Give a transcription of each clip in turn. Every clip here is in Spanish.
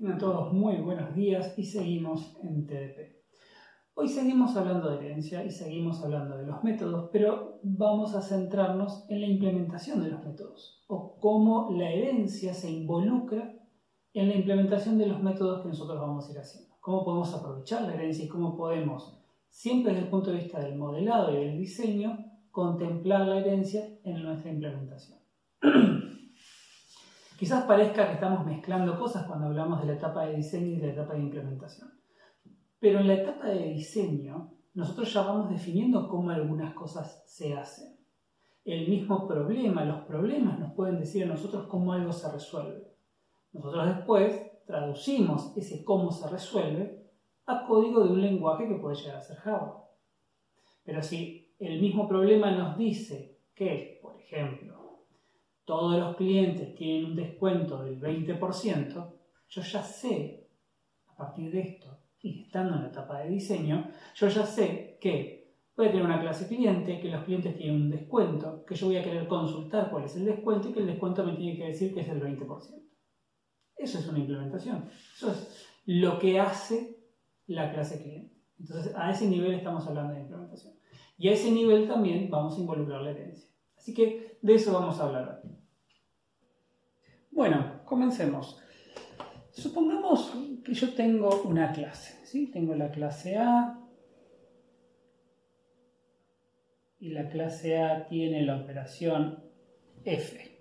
Tengan todos muy buenos días y seguimos en TDP. Hoy seguimos hablando de herencia y seguimos hablando de los métodos, pero vamos a centrarnos en la implementación de los métodos o cómo la herencia se involucra en la implementación de los métodos que nosotros vamos a ir haciendo. Cómo podemos aprovechar la herencia y cómo podemos, siempre desde el punto de vista del modelado y del diseño, contemplar la herencia en nuestra implementación. Quizás parezca que estamos mezclando cosas cuando hablamos de la etapa de diseño y de la etapa de implementación. Pero en la etapa de diseño, nosotros ya vamos definiendo cómo algunas cosas se hacen. El mismo problema, los problemas nos pueden decir a nosotros cómo algo se resuelve. Nosotros después traducimos ese cómo se resuelve a código de un lenguaje que puede llegar a ser Java. Pero si el mismo problema nos dice que, por ejemplo, todos los clientes tienen un descuento del 20%, yo ya sé, a partir de esto, y estando en la etapa de diseño, yo ya sé que voy a tener una clase cliente, que los clientes tienen un descuento, que yo voy a querer consultar cuál es el descuento y que el descuento me tiene que decir que es el 20%. Eso es una implementación. Eso es lo que hace la clase cliente. Entonces, a ese nivel estamos hablando de implementación. Y a ese nivel también vamos a involucrar la herencia. Así que de eso vamos a hablar. Bueno, comencemos. Supongamos que yo tengo una clase, ¿sí? Tengo la clase A y la clase A tiene la operación F.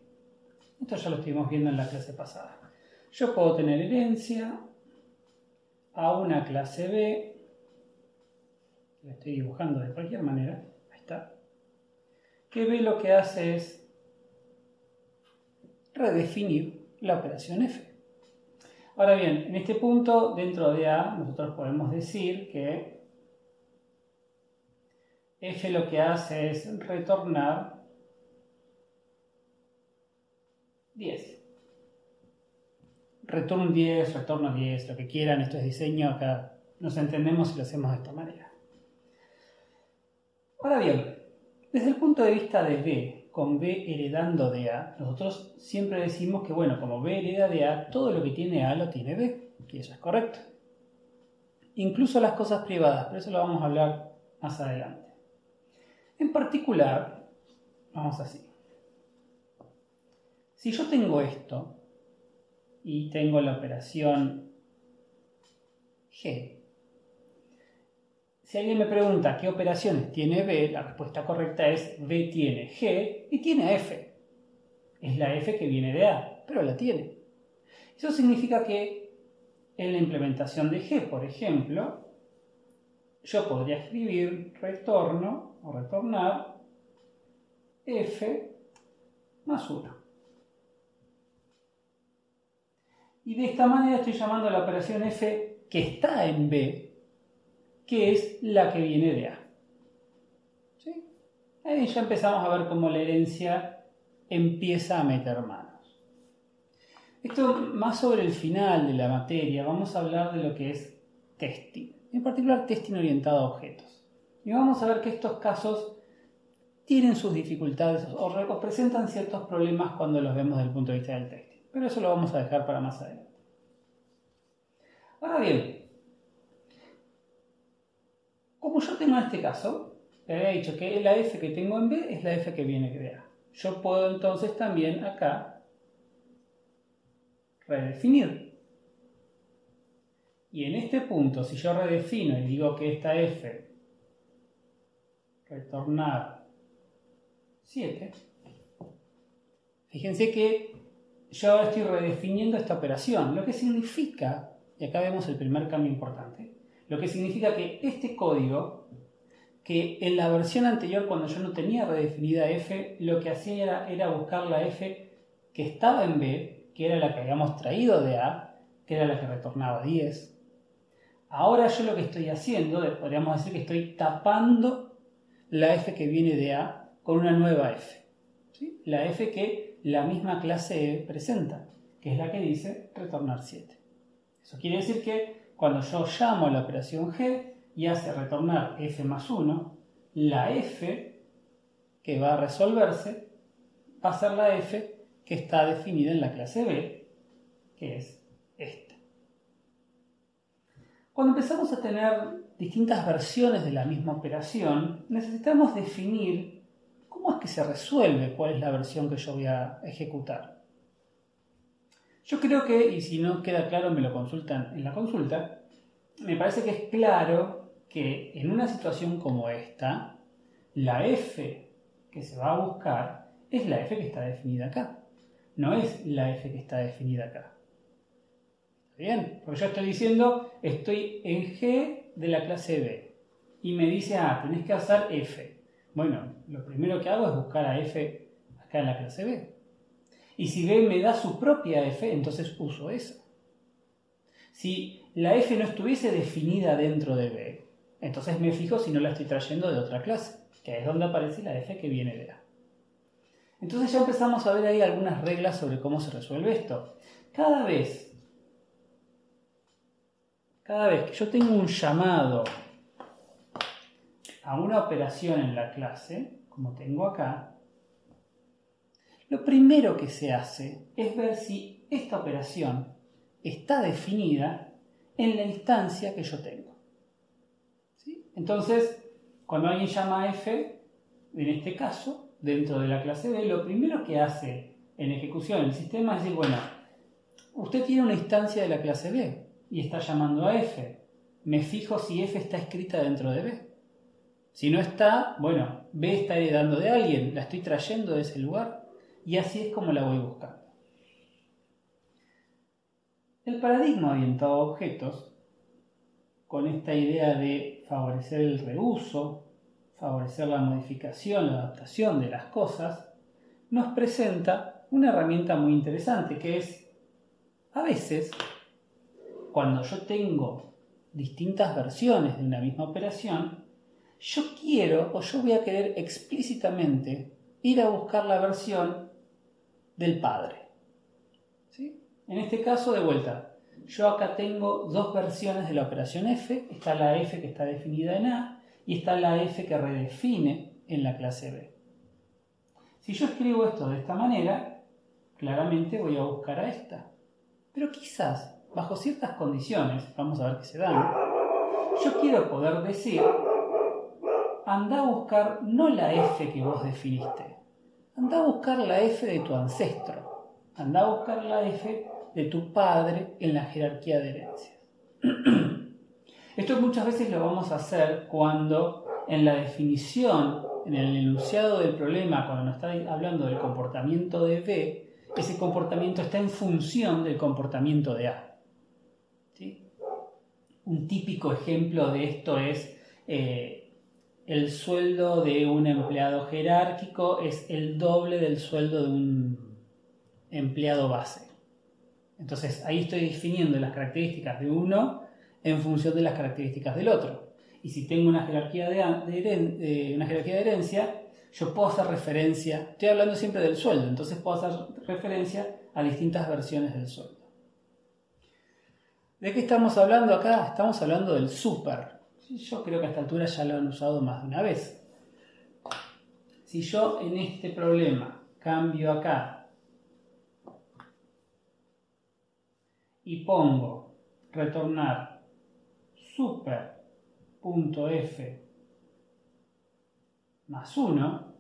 Esto ya lo estuvimos viendo en la clase pasada. Yo puedo tener herencia a una clase B, la estoy dibujando de cualquier manera, ahí está, que B lo que hace es redefinir la operación f. Ahora bien, en este punto, dentro de A, nosotros podemos decir que f lo que hace es retornar 10. Return 10, retorno 10, lo que quieran, esto es diseño, acá nos entendemos y lo hacemos de esta manera. Ahora bien, desde el punto de vista de B, con B heredando de A, nosotros siempre decimos que, bueno, como B hereda de A, todo lo que tiene A lo tiene B, y eso es correcto. Incluso las cosas privadas, pero eso lo vamos a hablar más adelante. En particular, vamos así. Si yo tengo esto y tengo la operación G, si alguien me pregunta qué operaciones tiene B, la respuesta correcta es B tiene G y tiene F. Es la F que viene de A, pero la tiene. Eso significa que en la implementación de G, por ejemplo, yo podría escribir retorno o retornar F más 1. Y de esta manera estoy llamando a la operación F que está en B que es la que viene de A. Ahí ya empezamos a ver cómo la herencia empieza a meter manos. Esto más sobre el final de la materia, vamos a hablar de lo que es testing, en particular testing orientado a objetos. Y vamos a ver que estos casos tienen sus dificultades o, presentan ciertos problemas cuando los vemos desde el punto de vista del testing. Pero eso lo vamos a dejar para más adelante. Ahora bien, como yo tengo en este caso, le había dicho que la f que tengo en B es la f que viene de A. Yo puedo entonces también acá redefinir. Y en este punto, si yo redefino y digo que esta f retornar 7, fíjense que yo ahora estoy redefiniendo esta operación, lo que significa, y acá vemos el primer cambio importante, lo que significa que este código, que en la versión anterior cuando yo no tenía redefinida f, lo que hacía era, buscar la f que estaba en b, que era la que habíamos traído de a, que era la que retornaba 10. Ahora yo lo que estoy haciendo, podríamos decir que estoy tapando la f que viene de a con una nueva f. La f que la misma clase E presenta, que es la que dice retornar 7. Eso quiere decir que cuando yo llamo a la operación G y hace retornar f más 1, la f que va a resolverse va a ser la f que está definida en la clase B, que es esta. Cuando empezamos a tener distintas versiones de la misma operación, necesitamos definir cómo es que se resuelve cuál es la versión que yo voy a ejecutar. Yo creo que, y si no queda claro me lo consultan en la consulta, me parece que es claro que en una situación como esta, la f que se va a buscar es la f que está definida acá, no es la f que está definida acá. Bien, porque yo estoy diciendo, estoy en G de la clase B. Y me dice, ah, tenés que usar F. Bueno, lo primero que hago es buscar a F acá en la clase B. Y si B me da su propia F, entonces uso esa. Si la F no estuviese definida dentro de B, entonces me fijo si no la estoy trayendo de otra clase, que es donde aparece la F que viene de A. Entonces ya empezamos a ver ahí algunas reglas sobre cómo se resuelve esto. Cada vez cada vez que yo tengo un llamado a una operación en la clase, como tengo acá, lo primero que se hace es ver si esta operación está definida en la instancia que yo tengo. Entonces, cuando alguien llama a f, en este caso, dentro de la clase B, lo primero que hace en ejecución el sistema es decir, bueno, usted tiene una instancia de la clase B, y está llamando a f. Me fijo si f está escrita dentro de b. Si no está, bueno, b está heredando de alguien, la estoy trayendo de ese lugar y así es como la voy buscando. El paradigma orientado a objetos, con esta idea de favorecer el reuso, favorecer la modificación, la adaptación de las cosas, nos presenta una herramienta muy interesante que es, a veces, cuando yo tengo distintas versiones de una misma operación, yo quiero o yo voy a querer explícitamente ir a buscar la versión del padre. ¿Sí? En este caso, de vuelta, yo acá tengo dos versiones de la operación f, está la f que está definida en A y está la f que redefine en la clase B. Si yo escribo esto de esta manera, claramente voy a buscar a esta. Pero quizás bajo ciertas condiciones, vamos a ver qué se dan, yo quiero poder decir, anda a buscar no la F que vos definiste, anda a buscar la F de tu ancestro, anda a buscar la F de tu padre en la jerarquía de herencias. Esto muchas veces lo vamos a hacer cuando en la definición, en el enunciado del problema, cuando nos está hablando del comportamiento de B, ese comportamiento está en función del comportamiento de A. Un típico ejemplo de esto es eh, el sueldo de un empleado jerárquico es el doble del sueldo de un empleado base. Entonces ahí estoy definiendo las características de uno en función de las características del otro. Y si tengo una jerarquía de, una jerarquía de herencia, yo puedo hacer referencia, estoy hablando siempre del sueldo, entonces puedo hacer referencia a distintas versiones del sueldo. ¿De qué estamos hablando acá? Estamos hablando del super. Yo creo que a esta altura ya lo han usado más de una vez. Si yo en este problema cambio acá y pongo retornar super.f más 1,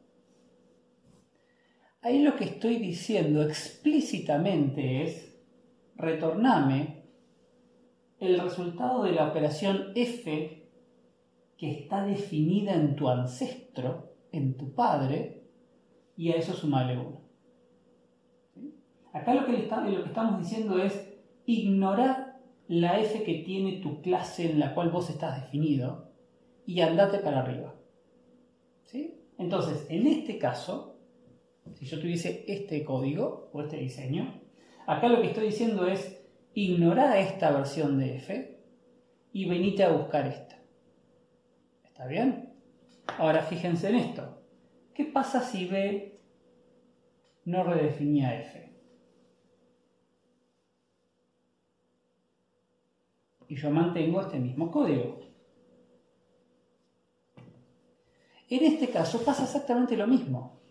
ahí lo que estoy diciendo explícitamente es retorname el resultado de la operación F que está definida en tu ancestro, en tu padre, y a eso sumarle uno. Acá lo que, lo que estamos diciendo es ignorar la F que tiene tu clase en la cual vos estás definido y andate para arriba. ¿Sí? Entonces, en este caso, si yo tuviese este código o este diseño, acá lo que estoy diciendo es ignora esta versión de f y venite a buscar esta. ¿Está bien? Ahora fíjense en esto. ¿Qué pasa si b no redefinía f? Y yo mantengo este mismo código. En este caso pasa exactamente lo mismo.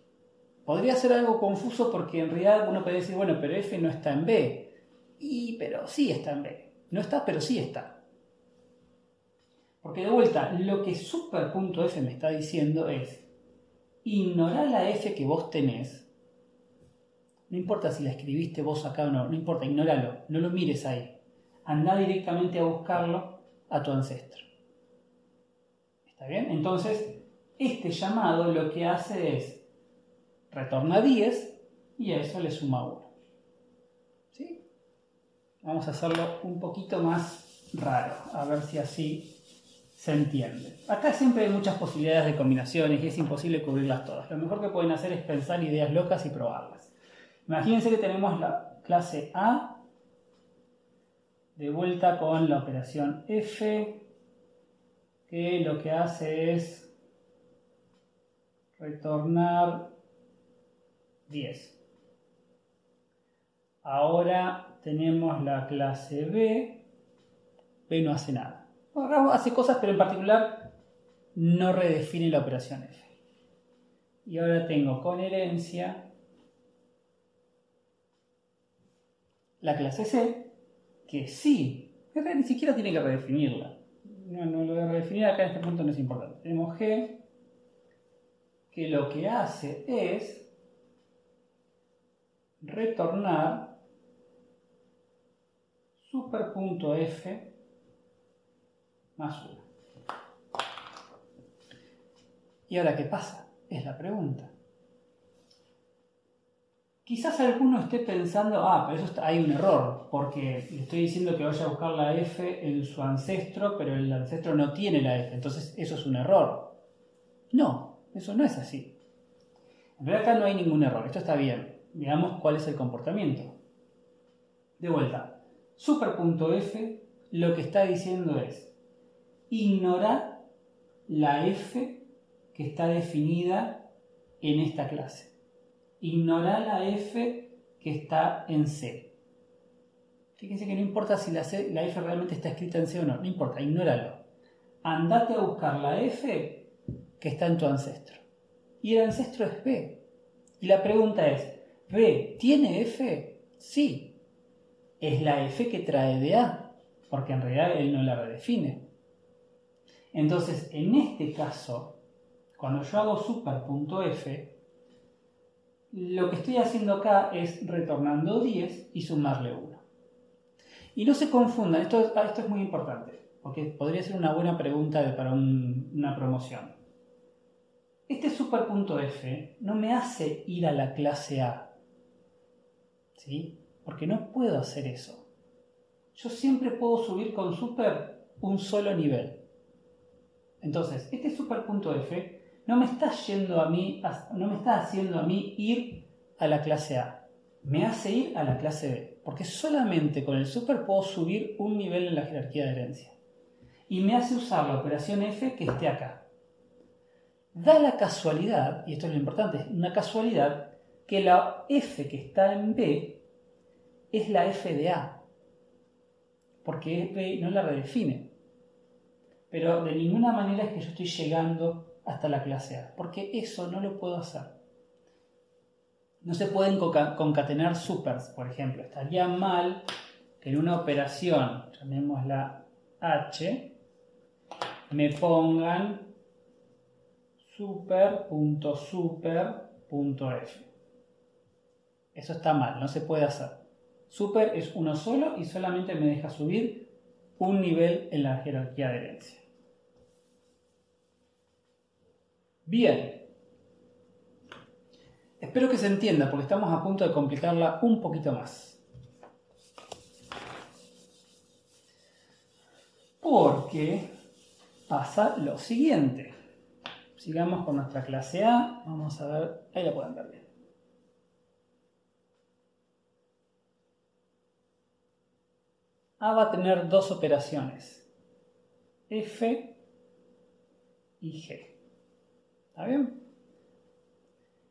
Podría ser algo confuso porque en realidad uno puede decir, bueno, pero f no está en b. Y, pero sí está en B. No está, pero sí está. Porque de vuelta, lo que super.f me está diciendo es, ignorar la f que vos tenés. No importa si la escribiste vos acá o no, no importa, ignóralo, no lo mires ahí. Anda directamente a buscarlo a tu ancestro. ¿Está bien? Entonces, este llamado lo que hace es retorna 10 y a eso le suma 1. ¿Sí? Vamos a hacerlo un poquito más raro, a ver si así se entiende. Acá siempre hay muchas posibilidades de combinaciones y es imposible cubrirlas todas. Lo mejor que pueden hacer es pensar ideas locas y probarlas. Imagínense que tenemos la clase A de vuelta con la operación F, que lo que hace es retornar 10. Ahora tenemos la clase B, B no hace nada hace cosas, pero en particular no redefine la operación F. Y ahora tengo con herencia la clase C, que sí, ni siquiera tiene que redefinirla. No, no lo a redefinir acá en este punto no es importante. Tenemos G, que lo que hace es retornar super.f más 1. ¿Y ahora qué pasa? Es la pregunta. Quizás alguno esté pensando, ah, pero eso hay un error, porque le estoy diciendo que vaya a buscar la F en su ancestro, pero el ancestro no tiene la F, entonces eso es un error. No, eso no es así. En realidad acá no hay ningún error, esto está bien. Veamos cuál es el comportamiento. De vuelta, super.f lo que está diciendo es, ignorar la f que está definida en esta clase. Ignorar la f que está en C. Fíjense que no importa si la, la f realmente está escrita en C o no, no importa, ignóralo. Andate a buscar la f que está en tu ancestro. Y el ancestro es B. Y la pregunta es, ¿B tiene f? Sí. Es la f que trae de A, porque en realidad él no la redefine. Entonces, en este caso, cuando yo hago super.f, lo que estoy haciendo acá es retornando 10 y sumarle 1. Y no se confundan, esto, esto es muy importante, porque podría ser una buena pregunta para una promoción. Este super.f no me hace ir a la clase A, ¿sí? Porque no puedo hacer eso. Yo siempre puedo subir con super un solo nivel. Entonces, este super.f no me está a mí, no me está haciendo a mí ir a la clase A. Me hace ir a la clase B. Porque solamente con el super puedo subir un nivel en la jerarquía de herencia. Y me hace usar la operación F que esté acá. Da la casualidad, y esto es lo importante, una casualidad, que la F que está en B es la F de A. Porque B no la redefine. Pero de ninguna manera es que yo estoy llegando hasta la clase A, porque eso no lo puedo hacer. No se pueden concatenar supers, por ejemplo. Estaría mal que en una operación, llamémosla H, me pongan super.super.f. Eso está mal, no se puede hacer. Super es uno solo y solamente me deja subir un nivel en la jerarquía de herencia. Bien. Espero que se entienda porque estamos a punto de complicarla un poquito más. Porque pasa lo siguiente. Sigamos con nuestra clase A. Vamos a ver, ahí la pueden ver bien. A va a tener dos operaciones, F y G. ¿Está bien?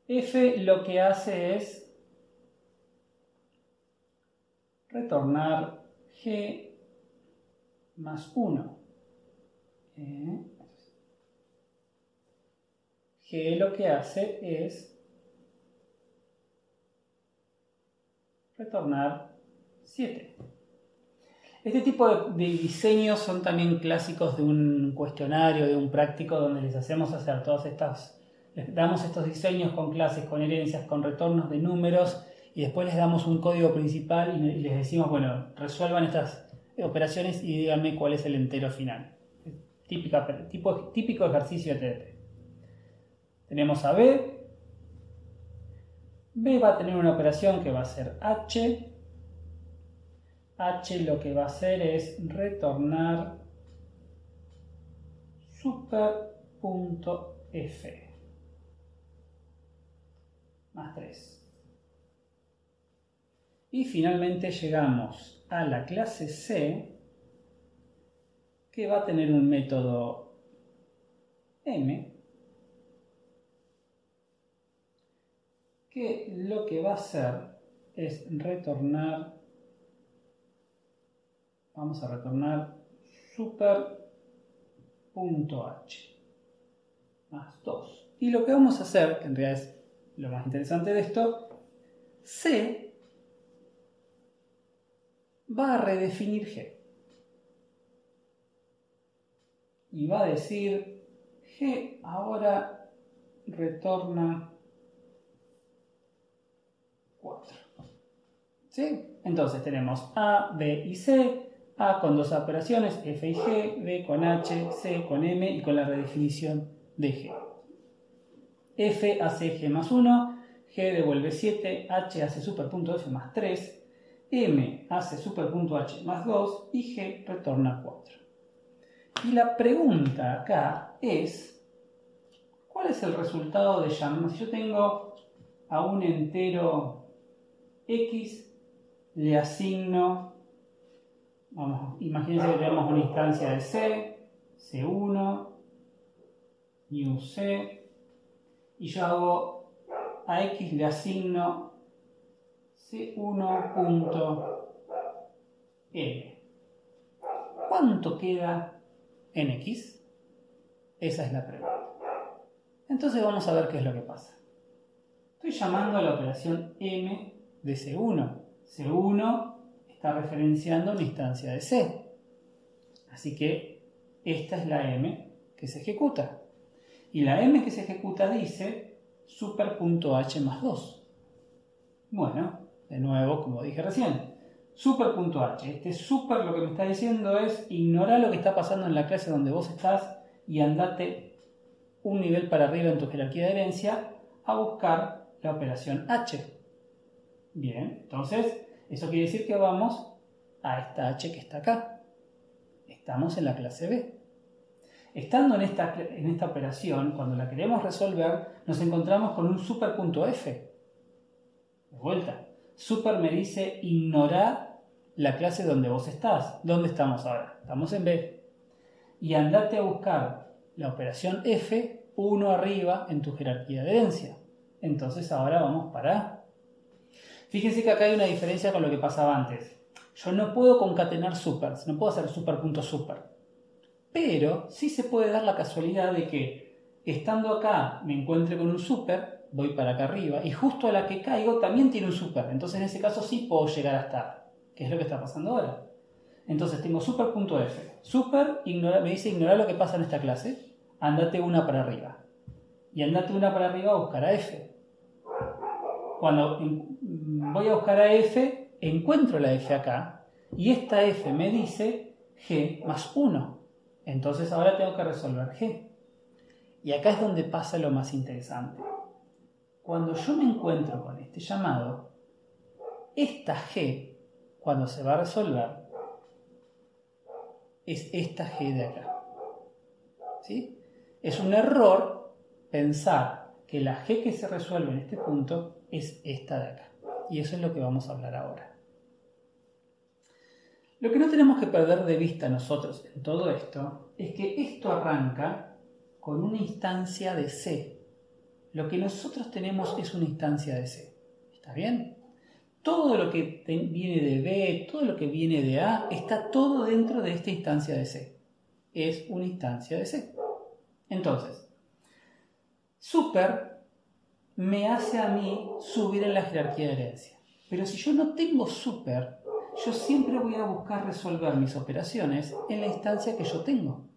F lo que hace es retornar G más 1. Eh, G lo que hace es retornar 7. Este tipo de, diseños son también clásicos de un cuestionario, de un práctico, donde les hacemos hacer todas estas, damos estos diseños con clases, con herencias, con retornos de números, y después les damos un código principal y les decimos, bueno, resuelvan estas operaciones y díganme cuál es el entero final. Tipo, típico ejercicio de TDP. Tenemos a B. B va a tener una operación que va a ser H. H lo que va a hacer es retornar super.f más 3. Y finalmente llegamos a la clase C, que va a tener un método M, que lo que va a hacer es retornar, vamos a retornar super.h más 2. Y lo que vamos a hacer, que en realidad es lo más interesante de esto, C va a redefinir G. Y va a decir, G ahora retorna 4. ¿Sí? Entonces tenemos A, B y C, A con dos operaciones, F y G, B con H, C con M y con la redefinición de G. F hace G más 1, G devuelve 7, H hace superpunto F más 3, M hace super.h más 2 y G retorna 4. Y la pregunta acá es, ¿cuál es el resultado de llamar? Si yo tengo a un entero X, le asigno, vamos, imagínense que tenemos una instancia de C, C1, new C, y yo hago a X le asigno C1.m. ¿Cuánto queda en X? Esa es la pregunta. Entonces vamos a ver qué es lo que pasa. Estoy llamando a la operación M de C1. C1 está referenciando una instancia de C. Así que esta es la M que se ejecuta. Y la M que se ejecuta dice super.h más 2. Bueno, de nuevo, como dije recién, super.h. Este super lo que me está diciendo es ignorar lo que está pasando en la clase donde vos estás y andate un nivel para arriba en tu jerarquía de herencia a buscar la operación h. Bien, entonces eso quiere decir que vamos a esta h que está acá. Estamos en la clase B. Estando en esta, en esta operación, cuando la queremos resolver, nos encontramos con un super.f. De vuelta, Super me dice ignorar la clase donde vos estás. ¿Dónde estamos ahora? Estamos en B. Y andate a buscar la operación F uno arriba en tu jerarquía de herencia. Entonces ahora vamos para. Fíjense que acá hay una diferencia con lo que pasaba antes. Yo no puedo concatenar supers, no puedo hacer super.super. Super. Pero sí se puede dar la casualidad de que estando acá me encuentre con un super voy para acá arriba y justo a la que caigo también tiene un super. Entonces en ese caso sí puedo llegar a estar, que es lo que está pasando ahora. Entonces tengo super.f. Super me dice ignorar lo que pasa en esta clase, andate una para arriba. Y andate una para arriba a buscar a f. Cuando voy a buscar a f, encuentro la f acá y esta f me dice g más 1. Entonces ahora tengo que resolver g. Y acá es donde pasa lo más interesante cuando yo me encuentro con este llamado, esta G, cuando se va a resolver, es esta G de acá. ¿Sí? Es un error pensar que la G que se resuelve en este punto es esta de acá. Y eso es lo que vamos a hablar ahora. Lo que no tenemos que perder de vista nosotros en todo esto es que esto arranca con una instancia de C, lo que nosotros tenemos es una instancia de C. ¿Está bien? Todo lo que viene de B, todo lo que viene de A, está todo dentro de esta instancia de C. Es una instancia de C. Entonces, super me hace a mí subir en la jerarquía de herencia. Pero si yo no tengo super, yo siempre voy a buscar resolver mis operaciones en la instancia que yo tengo.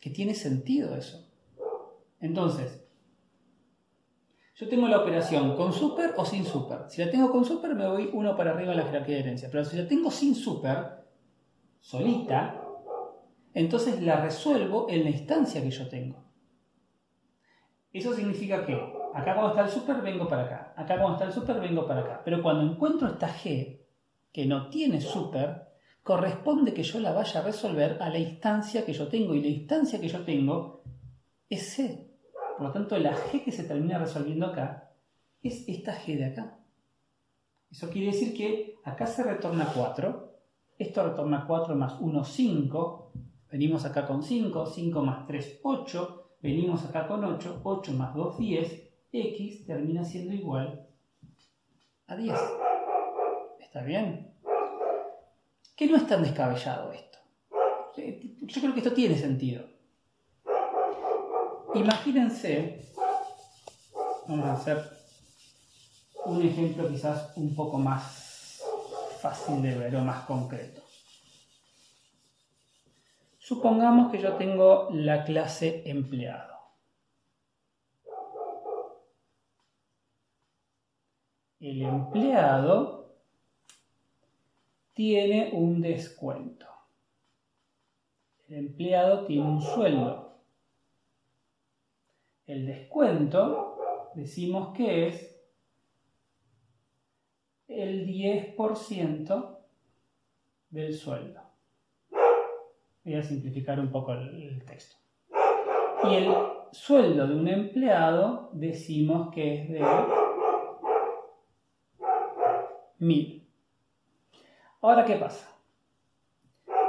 Que tiene sentido eso. Entonces, yo tengo la operación con super o sin super. Si la tengo con super, me voy uno para arriba en la jerarquía de herencia. Pero si la tengo sin super, solita, entonces la resuelvo en la instancia que yo tengo. Eso significa que acá cuando está el super vengo para acá, acá cuando está el super vengo para acá. Pero cuando encuentro esta G que no tiene super, corresponde que yo la vaya a resolver a la instancia que yo tengo. Y la instancia que yo tengo es C. Por lo tanto, la G que se termina resolviendo acá es esta G de acá. Eso quiere decir que acá se retorna 4, esto retorna 4 más 1, 5, venimos acá con 5, 5 más 3, 8, Venimos acá con 8, 8 más 2, 10, x termina siendo igual a 10. ¿Está bien? Que no es tan descabellado esto. Yo creo que esto tiene sentido. Imagínense, vamos a hacer un ejemplo quizás un poco más fácil de ver o más concreto. Supongamos que yo tengo la clase empleado. El empleado tiene un descuento. El empleado tiene un sueldo. El descuento decimos que es el 10% del sueldo. Voy a simplificar un poco el, texto. Y el sueldo de un empleado decimos que es de 1000. Ahora, ¿qué pasa?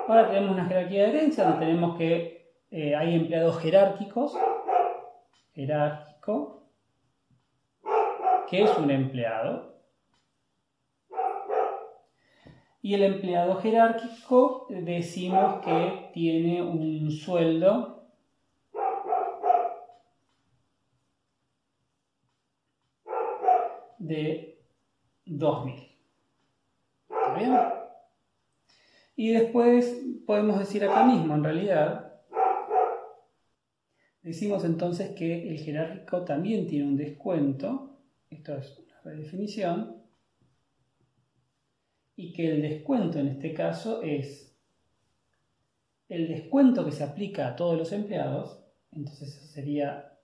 Ahora tenemos una jerarquía de herencia donde tenemos que eh, hay empleados jerárquicos. Jerárquico. ¿Qué es un empleado? Y el empleado jerárquico decimos que tiene un sueldo de 2.000. ¿Está bien? Y después podemos decir acá mismo, en realidad, decimos entonces que el jerárquico también tiene un descuento. Esto es una redefinición y que el descuento en este caso es el descuento que se aplica a todos los empleados, entonces sería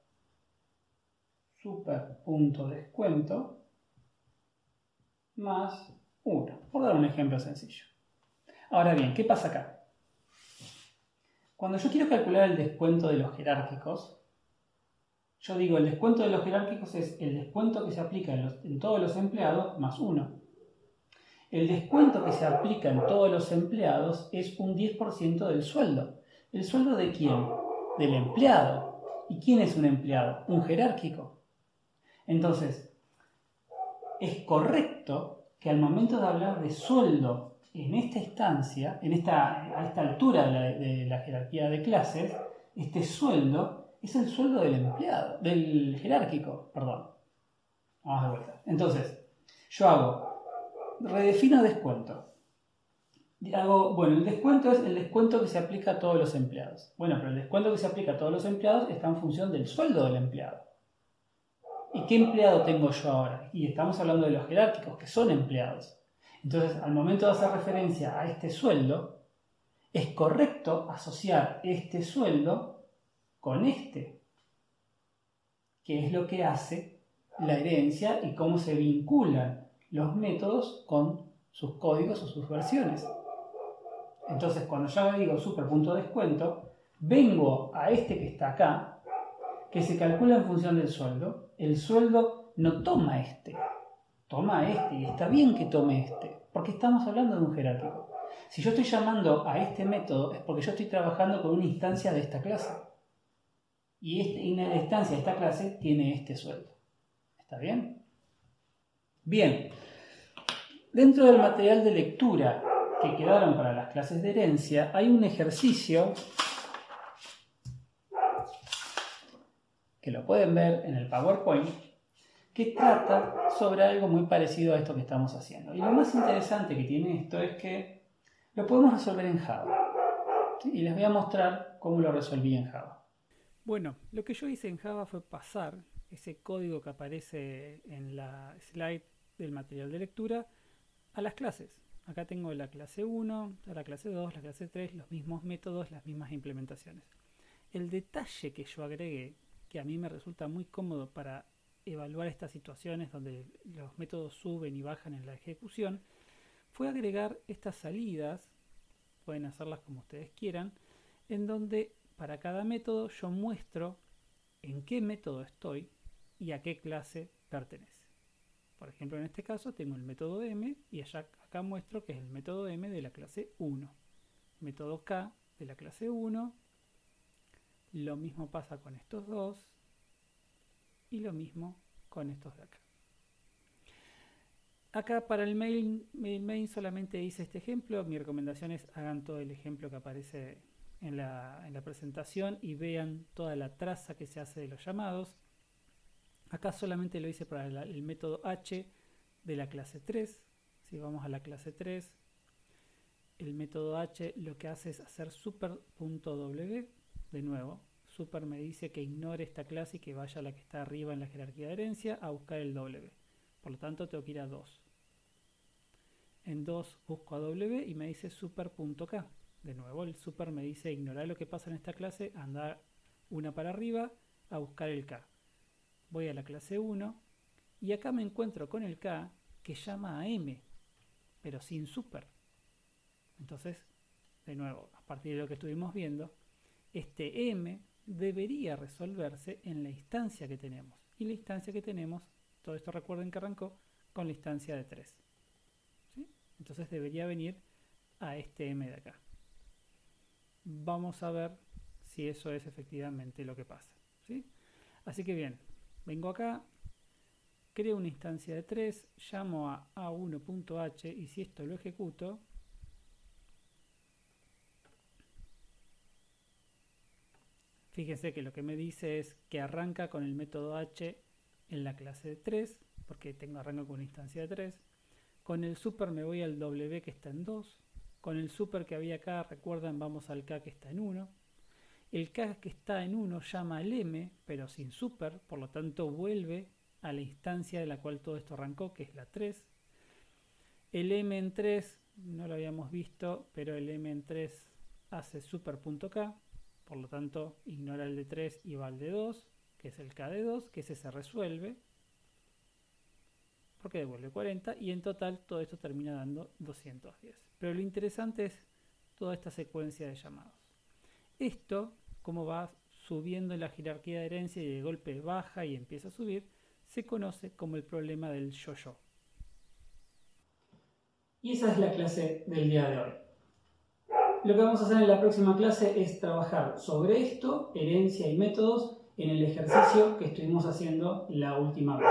super punto descuento más 1, por dar un ejemplo sencillo. Ahora bien, ¿qué pasa acá? Cuando yo quiero calcular el descuento de los jerárquicos, yo digo el descuento de los jerárquicos es el descuento que se aplica en, en todos los empleados más 1. El descuento que se aplica en todos los empleados es un 10% del sueldo. ¿El sueldo de quién? Del empleado. ¿Y quién es un empleado? Un jerárquico. Entonces, es correcto que al momento de hablar de sueldo en esta instancia, en esta, a esta altura de la, jerarquía de clases, este sueldo es el sueldo del empleado, del jerárquico, perdón. Vamos de vuelta. Entonces, yo hago redefino descuento. Bueno, el descuento es el descuento que se aplica a todos los empleados. Bueno, pero el descuento que se aplica a todos los empleados está en función del sueldo del empleado. ¿Y qué empleado tengo yo ahora? Y estamos hablando de los jerárquicos, que son empleados. Entonces, al momento de hacer referencia a este sueldo, es correcto asociar este sueldo con este, que es lo que hace la herencia y cómo se vinculan los métodos con sus códigos o sus versiones. Entonces, cuando yo digo super punto descuento, vengo a este que está acá, que se calcula en función del sueldo. El sueldo no toma este, toma este, y está bien que tome este, porque estamos hablando de un jerárquico. Si yo estoy llamando a este método, es porque yo estoy trabajando con una instancia de esta clase. Y, este, y la instancia de esta clase tiene este sueldo. ¿Está bien? Bien, dentro del material de lectura que quedaron para las clases de herencia, hay un ejercicio que lo pueden ver en el PowerPoint, que trata sobre algo muy parecido a esto que estamos haciendo. Y lo más interesante que tiene esto es que lo podemos resolver en Java. Y les voy a mostrar cómo lo resolví en Java. Bueno, lo que yo hice en Java fue pasar ese código que aparece en la slide del material de lectura a las clases. Acá tengo la clase 1, la clase 2, la clase 3, los mismos métodos, las mismas implementaciones. El detalle que yo agregué, que a mí me resulta muy cómodo para evaluar estas situaciones donde los métodos suben y bajan en la ejecución, fue agregar estas salidas, pueden hacerlas como ustedes quieran, en donde para cada método yo muestro en qué método estoy y a qué clase pertenece. Por ejemplo, en este caso tengo el método M y acá muestro que es el método M de la clase 1. Método K de la clase 1. Lo mismo pasa con estos dos. Y lo mismo con estos de acá. Acá para el main, main solamente hice este ejemplo. Mi recomendación es hagan todo el ejemplo que aparece en la presentación y vean toda la traza que se hace de los llamados. Acá solamente lo hice para el método h de la clase 3. Si vamos a la clase 3, el método h lo que hace es hacer super.w. De nuevo, super me dice que ignore esta clase y que vaya a la que está arriba en la jerarquía de herencia a buscar el w. Por lo tanto, tengo que ir a 2. En 2 busco a w y me dice super.k. De nuevo, el super me dice ignorar lo que pasa en esta clase, andar una para arriba a buscar el k voy a la clase 1 y acá me encuentro con el K que llama a M, pero sin super. Entonces, de nuevo, a partir de lo que estuvimos viendo, este M debería resolverse en la instancia que tenemos. Y la instancia que tenemos, todo esto recuerden que arrancó con la instancia de 3. Entonces debería venir a este M de acá. Vamos a ver si eso es efectivamente lo que pasa. ¿sí? Así que bien, Vengo acá, creo una instancia de 3, llamo a a1.h y si esto lo ejecuto, fíjense que lo que me dice es que arranca con el método h en la clase de 3, porque tengo arranco con una instancia de 3. Con el super me voy al w que está en 2. Con el super que había acá, recuerdan, vamos al k que está en 1. El K que está en 1 llama al M, pero sin super, por lo tanto vuelve a la instancia de la cual todo esto arrancó, que es la 3. El M en 3, no lo habíamos visto, pero el M en 3 hace super.k, por lo tanto ignora el de 3 y va al de 2, que es el K de 2, que ese se resuelve, porque devuelve 40, y en total todo esto termina dando 210. Pero lo interesante es toda esta secuencia de llamados. Esto, como va subiendo en la jerarquía de herencia y de golpe baja y empieza a subir, se conoce como el problema del yo-yo. Y esa es la clase del día de hoy. Lo que vamos a hacer en la próxima clase es trabajar sobre esto, herencia y métodos, en el ejercicio que estuvimos haciendo la última vez,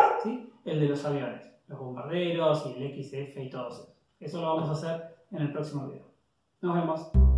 el de los aviones, los bombarderos y el XF y todo eso. Eso lo vamos a hacer en el próximo video. Nos vemos.